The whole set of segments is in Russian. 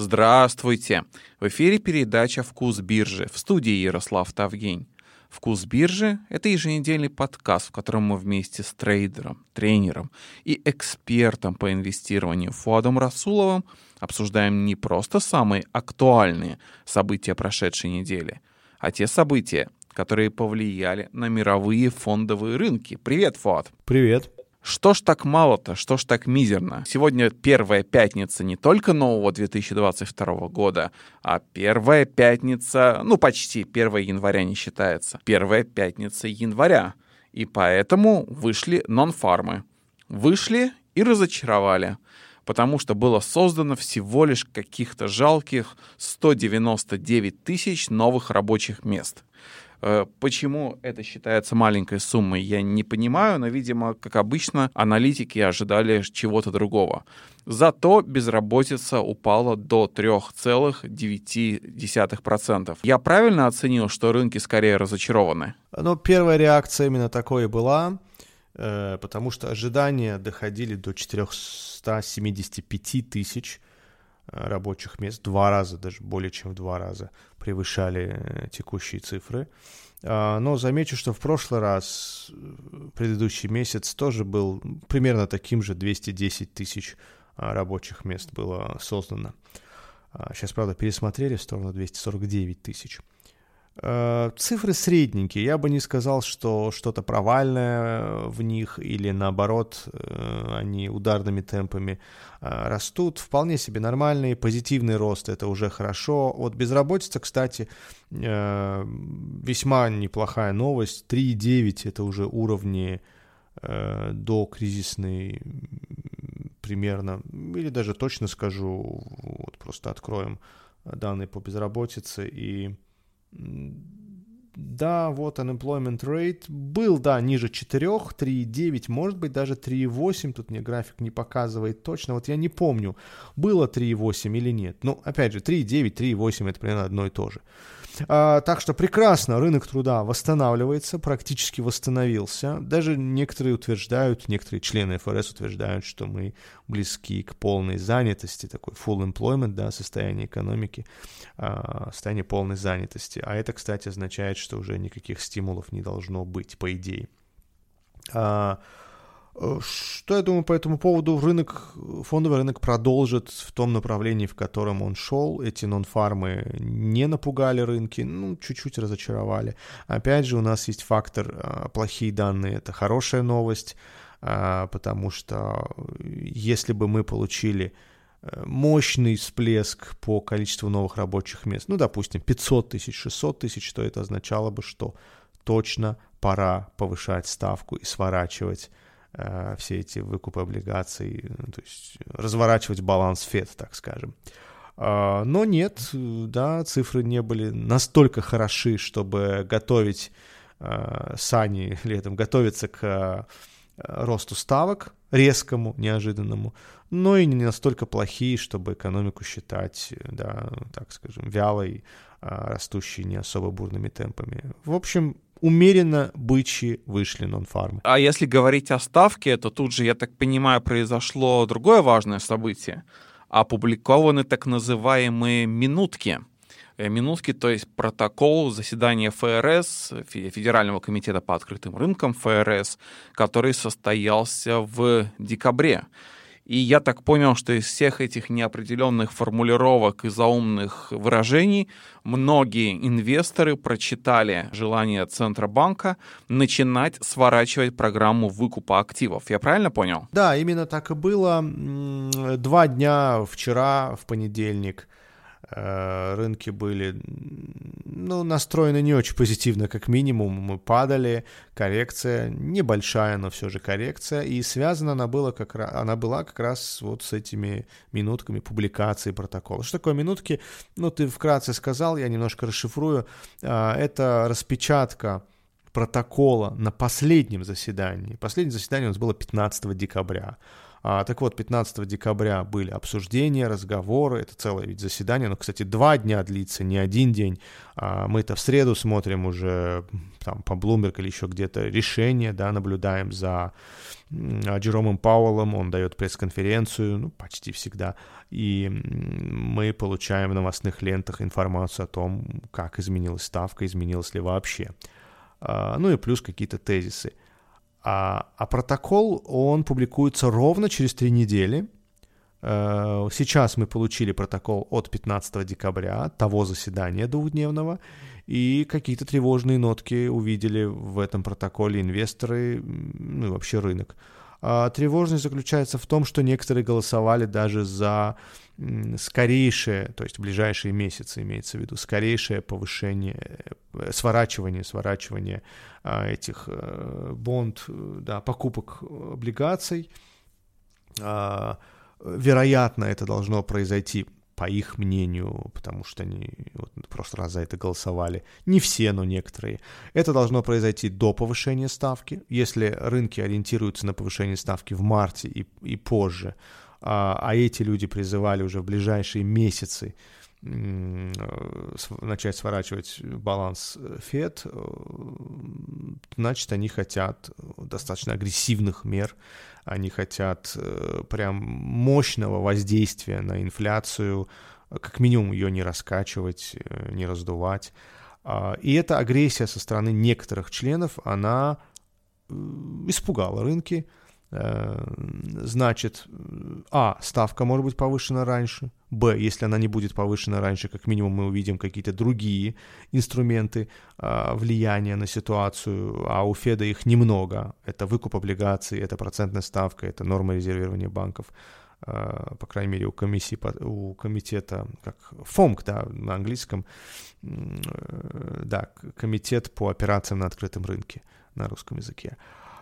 Здравствуйте! В эфире передача «Вкус биржи» в студии Ярослав Тавгень. «Вкус биржи» — это еженедельный подкаст, в котором мы вместе с трейдером, тренером и экспертом по инвестированию Фуадом Расуловым обсуждаем не просто самые актуальные события прошедшей недели, а те события, которые повлияли на мировые фондовые рынки. Привет, Фуад! Привет! Что ж так мало-то, что ж так мизерно? Сегодня первая пятница не только нового 2022 года, а первая пятница, ну почти 1 января не считается, первая пятница января. И поэтому вышли нон-фармы. Вышли и разочаровали потому что было создано всего лишь каких-то жалких 199 тысяч новых рабочих мест. Э, почему это считается маленькой суммой, я не понимаю, но, видимо, как обычно, аналитики ожидали чего-то другого. Зато безработица упала до 3,9%. Я правильно оценил, что рынки скорее разочарованы? Ну, первая реакция именно такой и была, э, потому что ожидания доходили до 475 тысяч рабочих мест, два раза, даже более чем в два раза превышали э, текущие цифры. А, но замечу, что в прошлый раз, э, предыдущий месяц, тоже был примерно таким же, 210 тысяч рабочих мест было создано. Сейчас, а, правда, пересмотрели в сторону 249 тысяч. Э, цифры средненькие. Я бы не сказал, что что-то провальное в них или наоборот э, они ударными темпами э, растут. Вполне себе нормальный, позитивный рост, это уже хорошо. Вот безработица, кстати, весьма неплохая новость. 3,9 это уже уровни до кризисной примерно, или даже точно скажу, вот просто откроем данные по безработице и да, вот unemployment rate был, да, ниже 4, 3,9, может быть даже 3,8, тут мне график не показывает точно, вот я не помню, было 3,8 или нет. Ну, опять же, 3,9, 3,8 это примерно одно и то же. А, так что прекрасно, рынок труда восстанавливается, практически восстановился. Даже некоторые утверждают, некоторые члены ФРС утверждают, что мы близки к полной занятости, такой full employment, да, состояние экономики, а, состояние полной занятости. А это, кстати, означает, что уже никаких стимулов не должно быть, по идее. А, что я думаю по этому поводу? Рынок, фондовый рынок продолжит в том направлении, в котором он шел. Эти нон-фармы не напугали рынки, ну, чуть-чуть разочаровали. Опять же, у нас есть фактор а, плохие данные. Это хорошая новость, а, потому что если бы мы получили э, мощный всплеск по количеству новых рабочих мест, ну, допустим, 500 тысяч, 600 тысяч, то это означало бы, что точно пора повышать ставку и сворачивать Э, все эти выкупы облигаций, ну, то есть разворачивать баланс ФЕД, так скажем. А, но нет, да, цифры не были настолько хороши, чтобы готовить э, сани летом, готовиться к э, росту ставок, резкому, неожиданному, но и не настолько плохие, чтобы экономику считать, да, так скажем, вялой, растущей не особо бурными темпами. В общем, умеренно бычьи вышли нон-фармы. А если говорить о ставке, то тут же, я так понимаю, произошло другое важное событие. Опубликованы так называемые минутки. Э, минутки, то есть протокол заседания ФРС, Федерального комитета по открытым рынкам ФРС, который состоялся в декабре. И я так понял, что из всех этих неопределенных формулировок и заумных выражений многие инвесторы прочитали желание Центробанка начинать сворачивать программу выкупа активов. Я правильно понял? Да, именно так и было. Два дня вчера, в понедельник, рынки были ну, настроены не очень позитивно, как минимум. Мы падали, коррекция, небольшая, но все же коррекция. И связана она была как раз, она была как раз вот с этими минутками публикации протокола. Что такое минутки? Ну, ты вкратце сказал, я немножко расшифрую. А, это распечатка протокола на последнем заседании. Последнее заседание у нас было 15 декабря. А, так вот, 15 декабря были обсуждения, разговоры, это целое ведь заседание, но, кстати, два дня длится, не один день. А, мы-то в среду смотрим уже там по Bloomberg или еще где-то решение, да, наблюдаем за Джеромом Пауэллом, он дает пресс-конференцию, ну, почти всегда, и мы получаем в новостных лентах информацию о том, как изменилась ставка, изменилась ли вообще. А, ну и плюс какие-то тезисы. А, а протокол, он публикуется ровно через три недели. Э, сейчас мы получили протокол от 15 декабря, того заседания двухдневного, и какие-то тревожные нотки увидели в этом протоколе инвесторы, ну и вообще рынок. А тревожность заключается в том, что некоторые голосовали даже за скорейшее, то есть в ближайшие месяцы имеется в виду, скорейшее повышение, э, сворачивание, сворачивание а, этих э, бонд, да, покупок облигаций. А, вероятно, это должно произойти по их мнению, потому что они вот, в прошлый раз за это голосовали, не все, но некоторые, это должно произойти до повышения ставки. Если рынки ориентируются на повышение ставки в марте и, и позже, а, а эти люди призывали уже в ближайшие месяцы начать сворачивать баланс ФЕД, э, значит, они хотят достаточно агрессивных мер, они хотят э, прям мощного воздействия на инфляцию, как минимум ее не раскачивать, э, не раздувать. А, и эта агрессия со стороны некоторых членов, она испугала рынки, Э, значит, а, ставка может быть повышена раньше, б, если она не будет повышена раньше, как минимум мы увидим какие-то другие инструменты а, влияния на ситуацию, а у Феда их немного. Это выкуп облигаций, это процентная ставка, это норма резервирования банков, по крайней мере, у комиссии, у комитета, как ФОМК, да, на английском, э, да, комитет по операциям на открытом рынке на русском языке.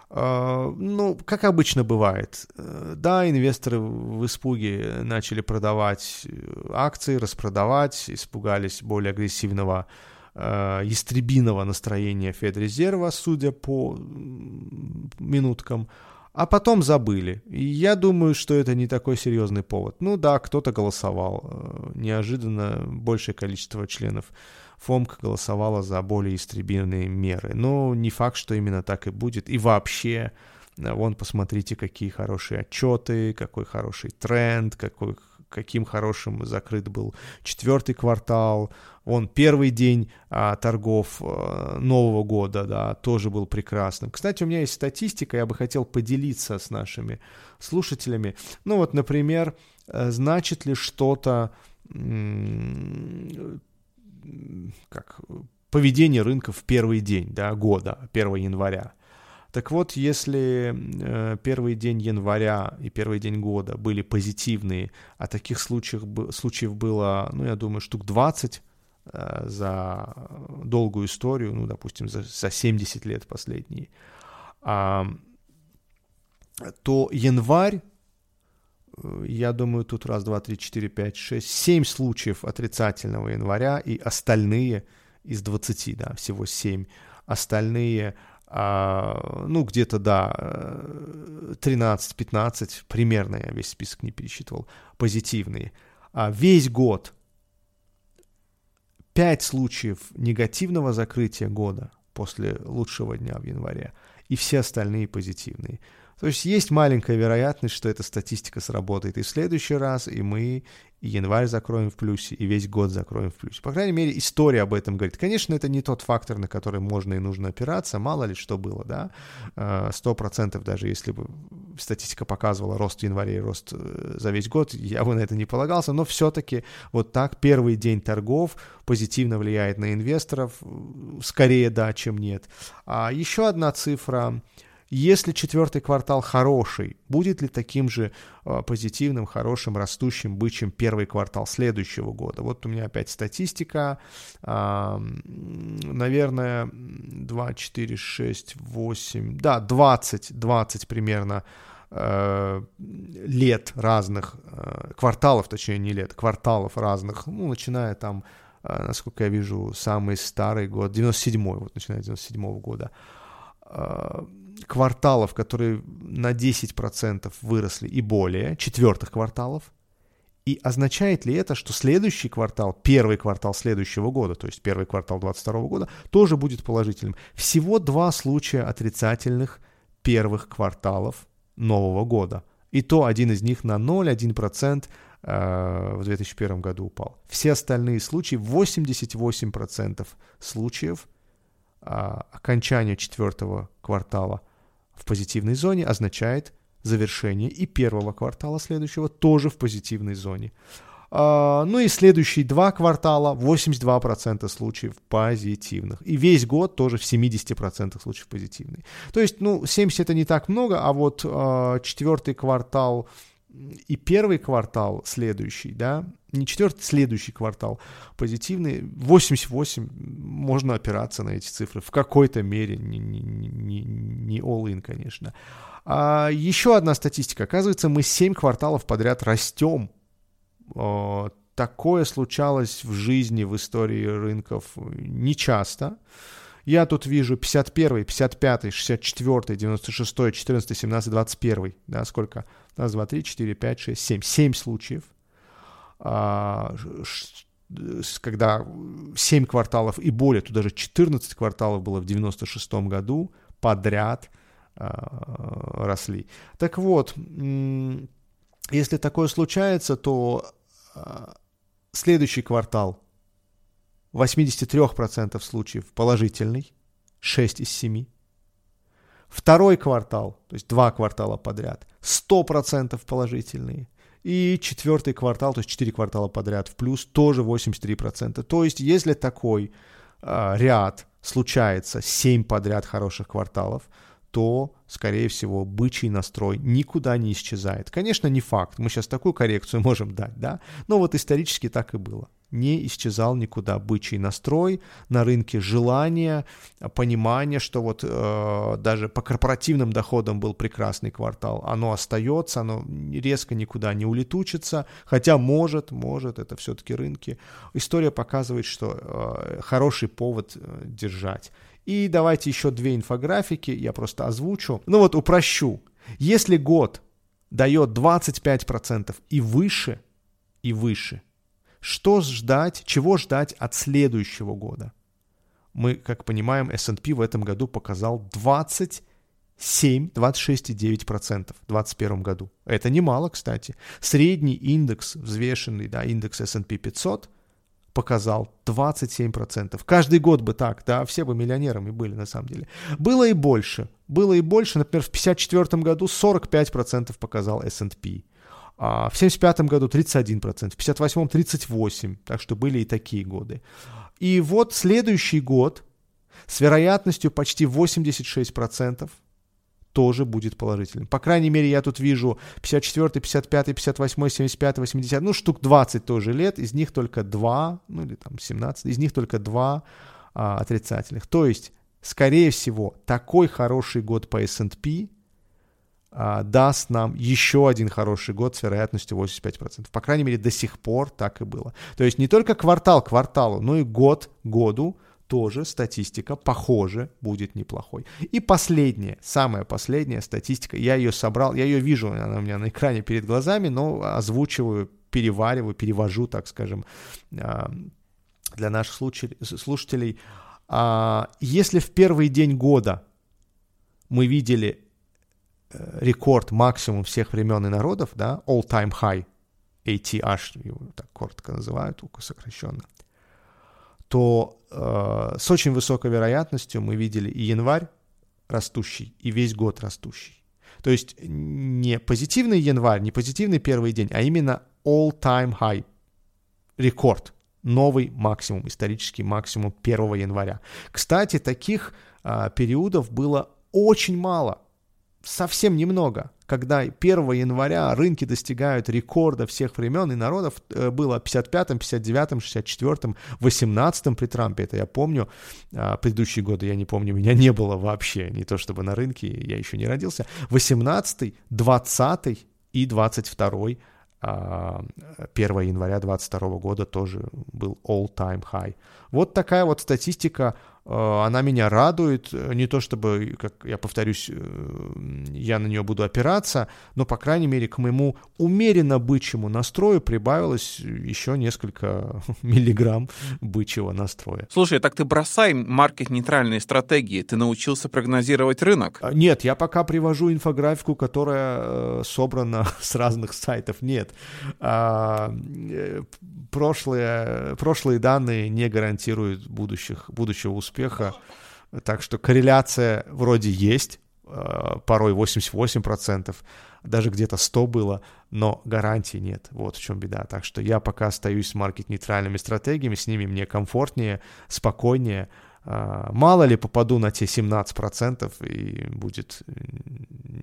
Ну, как обычно бывает, э, да, инвесторы в испуге начали продавать э, акции, распродавать, испугались более агрессивного э, ястребиного настроения Федрезерва, судя по минуткам, а потом забыли. Я думаю, что это не такой серьезный повод. Ну да, кто-то голосовал. Неожиданно большее количество членов ФОМК голосовала за более истребительные меры. Но не факт, что именно так и будет. И вообще, э, вон посмотрите, какие хорошие отчеты, какой хороший тренд, какой, каким хорошим закрыт был четвертый квартал. Он первый день а, торгов а, Нового года, да, тоже был прекрасным. Кстати, у меня есть статистика, я бы хотел поделиться с нашими слушателями. Ну вот, например, э, значит ли что-то как поведение рынка в первый день да, года, 1 января. Так вот, если э, первый день января и первый день года были позитивные, а таких случаев, случаев было, ну, я думаю, штук 20 э, за долгую историю, ну, допустим, за, за 70 лет последние, то январь я думаю, тут раз, два, три, четыре, пять, шесть, семь случаев отрицательного января, и остальные из 20, да, всего семь. Остальные, ну, где-то, да, 13-15, примерно, я весь список не пересчитывал, позитивные. А весь год 5 случаев негативного закрытия года после лучшего дня в январе, и все остальные позитивные. То есть есть маленькая вероятность, что эта статистика сработает и в следующий раз, и мы и январь закроем в плюсе, и весь год закроем в плюсе. По крайней мере, история об этом говорит. Конечно, это не тот фактор, на который можно и нужно опираться, мало ли что было, да, а, сто процентов даже если бы статистика показывала рост в январе и рост э, за весь год, я бы на это не полагался, но все-таки вот так первый день торгов позитивно влияет на инвесторов, скорее да, чем нет. А еще одна цифра — если четвертый квартал хороший, будет ли таким же э, позитивным, хорошим, растущим, бычьим первый квартал следующего года? Вот у меня опять статистика. Наверное, 2, 4, 6, 8, да, 20, 20 примерно э, лет разных, э, кварталов, точнее не лет, кварталов разных, ну, начиная там, насколько я вижу, самый старый год, 97-й, вот начиная с 97 -го года, кварталов, которые на 10% выросли и более, четвертых кварталов. И означает ли это, что следующий квартал, первый квартал следующего года, то есть первый квартал 2022 года, тоже будет положительным? Всего два случая отрицательных первых кварталов нового года. И то один из них на 0,1% э, в 2001 году упал. Все остальные случаи, 88% случаев э, окончания четвертого квартала в позитивной зоне означает завершение и первого квартала следующего тоже в позитивной зоне. Uh, ну и следующие два квартала 82% случаев позитивных. И весь год тоже в 70% случаев позитивный. То есть, ну, 70 это не так много, а вот uh, четвертый квартал и первый квартал следующий, да, не четвертый, следующий квартал позитивный, 88, можно опираться на эти цифры в какой-то мере, не, не, не, не all-in, конечно. А еще одна статистика. Оказывается, мы 7 кварталов подряд растем. Такое случалось в жизни, в истории рынков нечасто. Я тут вижу 51, 55, 64, 96, 14, 17, 21. Да, сколько? Раз, два, три, четыре, пять, шесть, семь. Семь случаев. А, когда 7 кварталов и более, тут даже 14 кварталов было в 96 году подряд – а, росли. Так вот, если такое случается, то а, следующий квартал 83% случаев положительный, 6 из 7. Второй квартал, то есть два квартала подряд, 100% положительные. И четвертый квартал, то есть 4 квартала подряд в плюс, тоже 83%. То есть если такой э, ряд случается 7 подряд хороших кварталов, то, скорее всего, бычий настрой никуда не исчезает. Конечно, не факт, мы сейчас такую коррекцию можем дать, да, но вот исторически так и было. Не исчезал никуда бычий настрой на рынке желания, понимание, что вот э, даже по корпоративным доходам был прекрасный квартал. Оно остается, оно резко никуда не улетучится, хотя может, может, это все-таки рынки. История показывает, что э, хороший повод э, держать. И давайте еще две инфографики, я просто озвучу. Ну вот упрощу. Если год дает 25% и выше, и выше, что ждать, чего ждать от следующего года? Мы, как понимаем, S&P в этом году показал 27, 26,9% в 2021 году. Это немало, кстати. Средний индекс, взвешенный, да, индекс S&P 500 показал 27%. Каждый год бы так, да, все бы миллионерами были на самом деле. Было и больше. Было и больше. Например, в 1954 году 45% показал S&P. А в 1975 году 31%, в 1958 38%, так что были и такие годы. И вот следующий год с вероятностью почти 86% тоже будет положительным. По крайней мере, я тут вижу 54, 55, 58, 75, 80, ну, штук 20 тоже лет, из них только 2, ну, или там 17, из них только 2 а, отрицательных. То есть, скорее всего, такой хороший год по S&P даст нам еще один хороший год с вероятностью 85%. По крайней мере, до сих пор так и было. То есть не только квартал к кварталу, но и год году тоже статистика, похоже, будет неплохой. И последняя, самая последняя статистика, я ее собрал, я ее вижу, она у меня на экране перед глазами, но озвучиваю, перевариваю, перевожу, так скажем, а, для наших слушателей. А, если в первый день года мы видели рекорд, максимум всех времен и народов, да, all-time high, ATH, его так коротко называют, сокращенно, то э, с очень высокой вероятностью мы видели и январь растущий, и весь год растущий. То есть не позитивный январь, не позитивный первый день, а именно all-time high, рекорд, новый максимум, исторический максимум 1 января. Кстати, таких э, периодов было очень мало, совсем немного когда 1 января рынки достигают рекорда всех времен и народов, э, было 55-м, 59-м, 64-м, 18-м при Трампе, это я помню, а, предыдущие годы я не помню, меня не было вообще, не то чтобы на рынке, я еще не родился, 18-й, 20-й и 22-й 1 а, января 22 года тоже был all-time high. Вот такая вот статистика она меня радует, не то чтобы, как я повторюсь, э, я на нее буду опираться, но, по крайней мере, к моему умеренно бычьему настрою прибавилось еще несколько миллиграмм бычьего настроя. Слушай, так ты бросай маркет-нейтральные стратегии, ты научился прогнозировать рынок? А, нет, я пока привожу инфографику, которая э, собрана с разных сайтов. Нет. А, прошлые, прошлые данные не гарантируют будущих, будущего успеха. Так что корреляция вроде есть, э, порой 88%, даже где-то 100 было, но гарантий нет. Вот в чем беда. Так что я пока остаюсь с маркет-нейтральными стратегиями, с ними мне комфортнее, спокойнее, а, мало ли попаду на те 17% и будет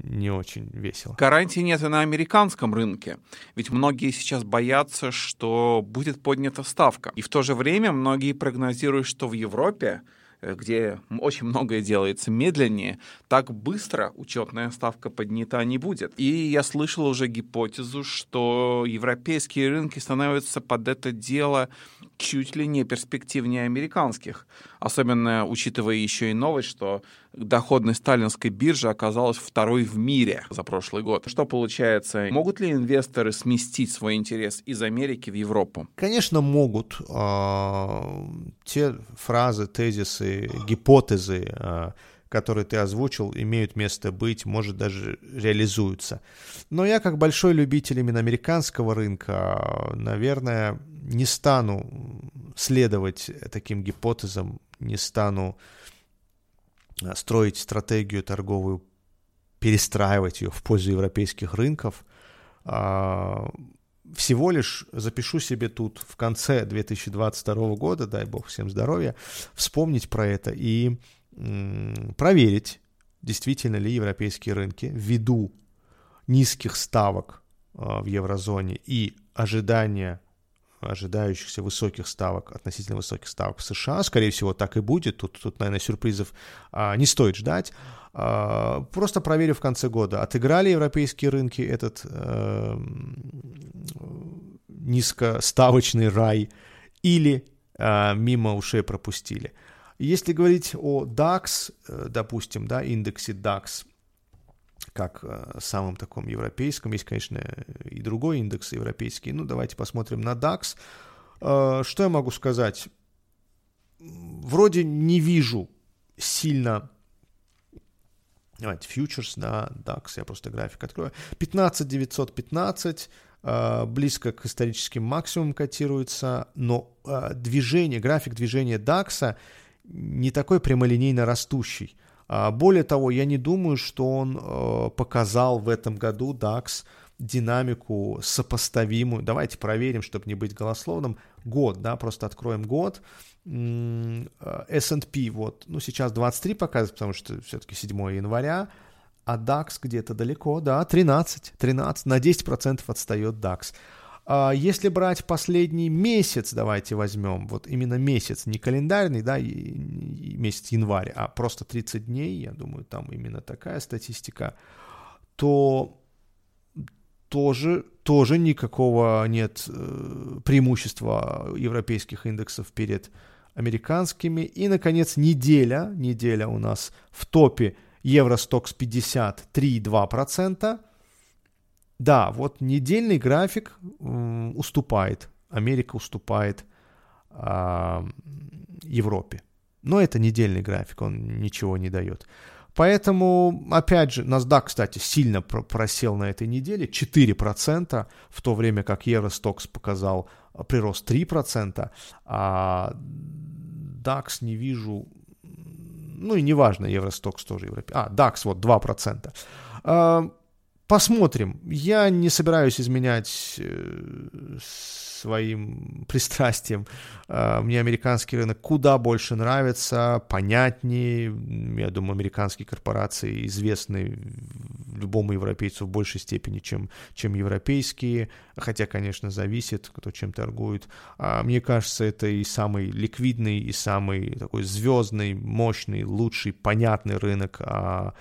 не очень весело. Гарантии нет и на американском рынке. Ведь многие сейчас боятся, что будет поднята ставка. И в то же время многие прогнозируют, что в Европе Э, где очень многое делается медленнее, так быстро учетная ставка поднята не будет. И я слышал уже гипотезу, что европейские рынки становятся под это дело чуть ли не перспективнее американских. Особенно учитывая еще и новость, что доходность сталинской биржи оказалась второй в мире за прошлый год. Что получается? Могут ли инвесторы сместить свой интерес из Америки в Европу? Конечно, могут. А, те фразы, тезисы, гипотезы, а, которые ты озвучил, имеют место быть, может даже реализуются. Но я, как большой любитель именно американского рынка, наверное, не стану следовать таким гипотезам, не стану а, строить стратегию торговую, перестраивать ее в пользу европейских рынков. А, всего лишь запишу себе тут в конце 2022 года, дай бог всем здоровья, вспомнить про это и проверить, действительно ли европейские рынки ввиду низких ставок а, в еврозоне и ожидания ожидающихся высоких ставок, относительно высоких ставок в США. Скорее всего, так и будет. Тут, тут наверное, сюрпризов а, не стоит ждать. А, просто проверю в конце года, отыграли европейские рынки этот а, низкоставочный рай или а, мимо ушей пропустили. Если говорить о DAX, э, допустим, да, индексе DAX, как э, самым таком европейском. Есть, конечно, и другой индекс европейский. Ну, давайте посмотрим на DAX. Э, что я могу сказать? Вроде не вижу сильно... Давайте, фьючерс, да, DAX, я просто график открою. 15 915, э, близко к историческим максимумам котируется, но движение, график движения DAX не такой прямолинейно растущий. А, более того, я не думаю, что он э, показал в этом году DAX динамику сопоставимую. Давайте проверим, чтобы не быть голословным. Год, да, просто откроем год. Э, S&P, вот, ну, сейчас 23 показывает, потому что все-таки 7 января, а DAX где-то далеко, да, 13, 13, на 10% отстает DAX. А если брать последний месяц, давайте возьмем, вот именно месяц, не календарный, да, месяц январь, а просто 30 дней, я думаю, там именно такая статистика, то тоже, тоже никакого нет э, преимущества европейских индексов перед американскими. И, наконец, неделя, неделя у нас в топе Евростокс 50 3,2%, да, вот недельный график уступает, Америка уступает э, Европе. Но это недельный график, он ничего не дает. Поэтому, опять же, NASDAQ, кстати, сильно просел на этой неделе, 4%, в то время как Евростокс показал а, прирост 3%, а DAX не вижу, ну и неважно, Евростокс тоже европейский, а, DAX вот 2%. Посмотрим. Я не собираюсь изменять э, своим пристрастием. А, мне американский рынок куда больше нравится, понятнее. Я думаю, американские корпорации известны любому европейцу в большей степени, чем, чем европейские. Хотя, конечно, зависит, кто чем торгует. А, мне кажется, это и самый ликвидный, и самый такой звездный, мощный, лучший, понятный рынок а,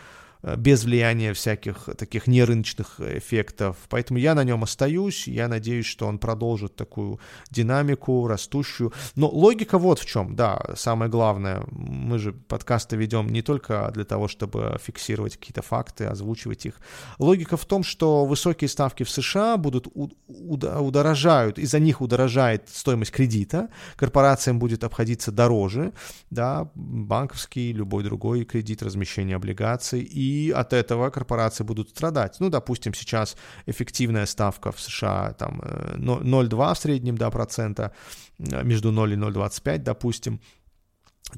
без влияния всяких таких нерыночных эффектов. Поэтому я на нем остаюсь, я надеюсь, что он продолжит такую динамику растущую. Но логика вот в чем, да, самое главное, мы же подкасты ведем не только для того, чтобы фиксировать какие-то факты, озвучивать их. Логика в том, что высокие ставки в США будут удорожают, из-за них удорожает стоимость кредита, корпорациям будет обходиться дороже, да, банковский, любой другой кредит, размещение облигаций, и от этого корпорации будут страдать. Ну, допустим, сейчас эффективная ставка в США там 0,2 э, в среднем, да, процента, э, между 0 и 0,25, допустим,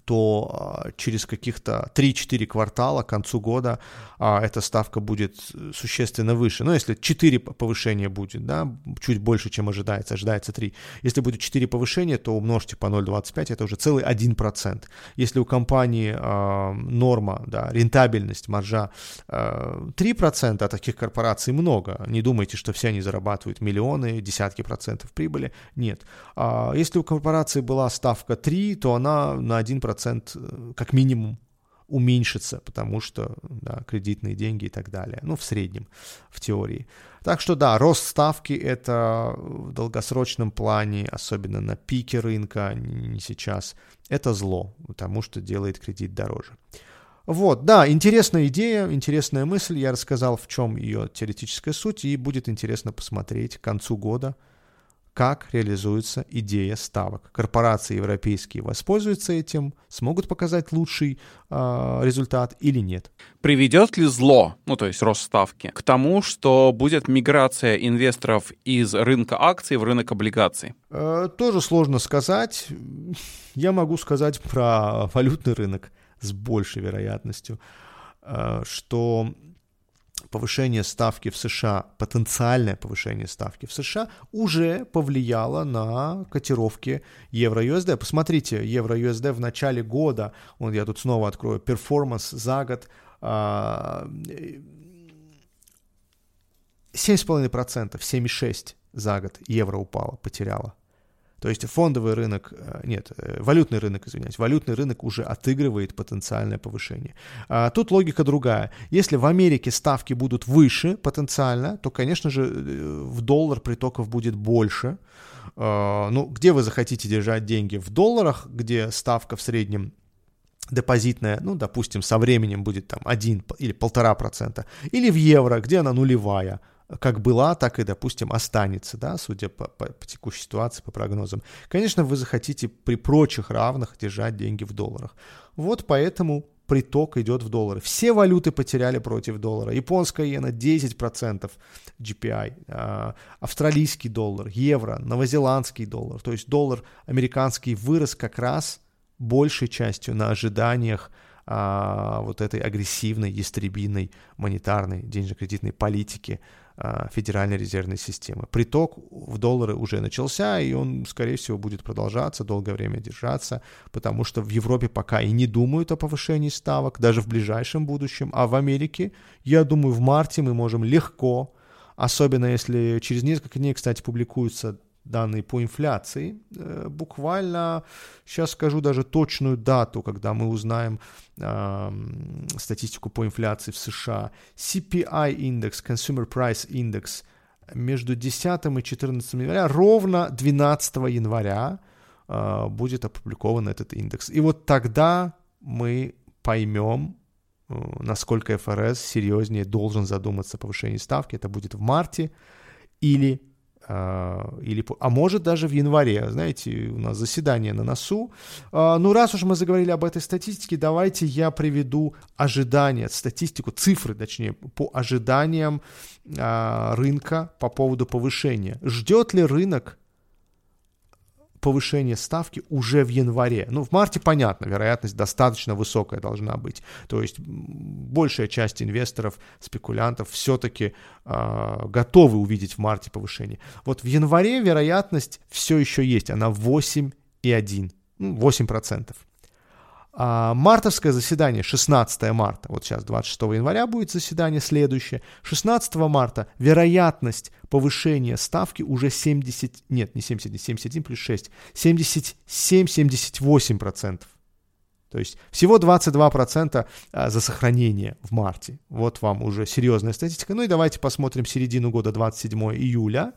то а, через каких-то 3-4 квартала к концу года а, эта ставка будет существенно выше. Ну, если 4 повышения будет, да, чуть больше, чем ожидается, ожидается 3. Если будет 4 повышения, то умножьте по 0,25, это уже целый 1%. Если у компании э, норма, да, рентабельность, маржа э, 3%, а таких корпораций много, не думайте, что все они зарабатывают миллионы, десятки процентов прибыли, нет. А если у корпорации была ставка 3, то она на 1% э, как минимум уменьшится, потому что да, кредитные деньги и так далее. Ну, в среднем, в теории. Так что да, рост ставки это в долгосрочном плане, особенно на пике рынка, не сейчас, это зло, потому что делает кредит дороже. Вот, да, интересная идея, интересная мысль. Я рассказал, в чем ее теоретическая суть, и будет интересно посмотреть к концу года, как реализуется идея ставок. Корпорации европейские воспользуются этим, смогут показать лучший э, результат или нет. Приведет ли зло, ну то есть рост ставки, к тому, что будет миграция инвесторов из рынка акций в рынок облигаций? Э, тоже сложно сказать. Я могу сказать про валютный рынок с большей вероятностью, э, что повышение ставки в США, потенциальное повышение ставки в США уже повлияло на котировки евро-USD. Посмотрите, евро-USD в начале года, вот я тут снова открою, перформанс за год 7,5%, 7,6% за год евро упало, потеряло. То есть фондовый рынок, э, нет, э, валютный рынок, извиняюсь, валютный рынок уже отыгрывает потенциальное повышение. А тут логика другая. Если в Америке ставки будут выше потенциально, то, конечно же, э, в доллар притоков будет больше. А, ну, где вы захотите держать деньги? В долларах, где ставка в среднем депозитная, ну, допустим, со временем будет там 1 или полтора процента, или в евро, где она нулевая – как была, так и, допустим, останется, да, судя по, по, по текущей ситуации, по прогнозам. Конечно, вы захотите при прочих равных держать деньги в долларах. Вот поэтому приток идет в доллары. Все валюты потеряли против доллара. Японская иена 10% GPI, э, австралийский доллар, евро, новозеландский доллар. То есть доллар американский вырос как раз большей частью на ожиданиях а, вот этой агрессивной, ястребиной монетарной денежно-кредитной политики а, Федеральной резервной системы. Приток в доллары уже начался, и он, скорее всего, будет продолжаться, долгое время держаться, потому что в Европе пока и не думают о повышении ставок, даже в ближайшем будущем, а в Америке, я думаю, в марте мы можем легко, особенно если через несколько дней, кстати, публикуются данные по инфляции. Э, буквально, сейчас скажу даже точную дату, когда мы узнаем э, статистику по инфляции в США. CPI индекс, Consumer Price Index, между 10 и 14 января, ровно 12 января э, будет опубликован этот индекс. И вот тогда мы поймем, э, насколько ФРС серьезнее должен задуматься о повышении ставки. Это будет в марте или или, а может даже в январе, знаете, у нас заседание на носу. А, ну, раз уж мы заговорили об этой статистике, давайте я приведу ожидания, статистику, цифры, точнее, по ожиданиям а, рынка по поводу повышения. Ждет ли рынок повышение ставки уже в январе. Ну, в марте понятно, вероятность достаточно высокая должна быть. То есть большая часть инвесторов, спекулянтов все-таки э, а, готовы увидеть в марте повышение. Вот в январе вероятность все еще есть, она 8,1, ну, 8%. А мартовское заседание 16 марта, вот сейчас 26 января будет заседание следующее, 16 марта вероятность повышения ставки уже 70, нет, не 70, не 71 плюс 6, 77-78%. То То есть всего 22% а, за сохранение в марте. Вот вам уже серьезная статистика. Ну и давайте посмотрим середину года 27 июля.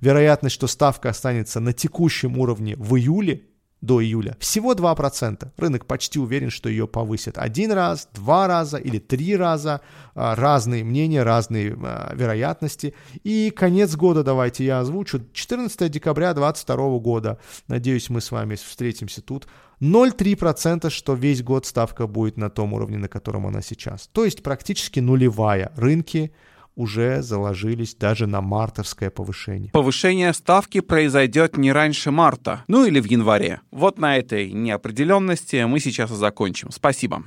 Вероятность, что ставка останется на текущем уровне в июле до июля. Всего 2%. Рынок почти уверен, что ее повысят один раз, два раза или три раза. А, разные мнения, разные а, вероятности. И конец года давайте я озвучу. 14 декабря 2022 года. Надеюсь, мы с вами встретимся тут. 0,3%, что весь год ставка будет на том уровне, на котором она сейчас. То есть практически нулевая. Рынки уже заложились даже на мартовское повышение. Повышение ставки произойдет не раньше марта, ну или в январе. Вот на этой неопределенности мы сейчас и закончим. Спасибо.